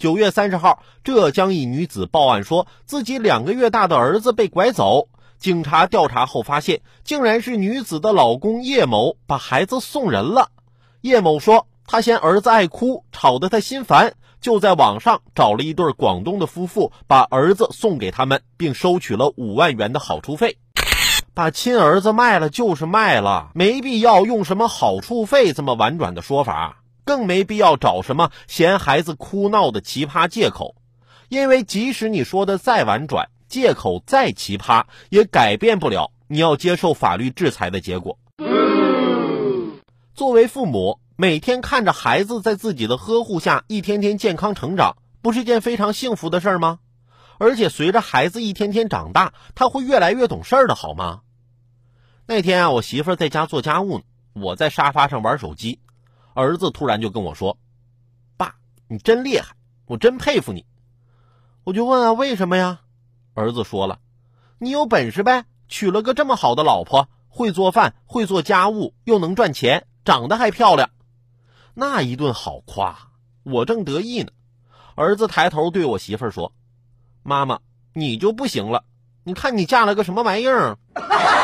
九月三十号，浙江一女子报案说自己两个月大的儿子被拐走。警察调查后发现，竟然是女子的老公叶某把孩子送人了。叶某说，他嫌儿子爱哭，吵得他心烦，就在网上找了一对广东的夫妇，把儿子送给他们，并收取了五万元的好处费。把亲儿子卖了就是卖了，没必要用什么好处费这么婉转的说法。更没必要找什么嫌孩子哭闹的奇葩借口，因为即使你说的再婉转，借口再奇葩，也改变不了你要接受法律制裁的结果。作为父母，每天看着孩子在自己的呵护下一天天健康成长，不是件非常幸福的事儿吗？而且随着孩子一天天长大，他会越来越懂事儿的，好吗？那天啊，我媳妇在家做家务呢，我在沙发上玩手机。儿子突然就跟我说：“爸，你真厉害，我真佩服你。”我就问啊，为什么呀？儿子说了：“你有本事呗，娶了个这么好的老婆，会做饭，会做家务，又能赚钱，长得还漂亮。”那一顿好夸，我正得意呢。儿子抬头对我媳妇说：“妈妈，你就不行了，你看你嫁了个什么玩意儿？”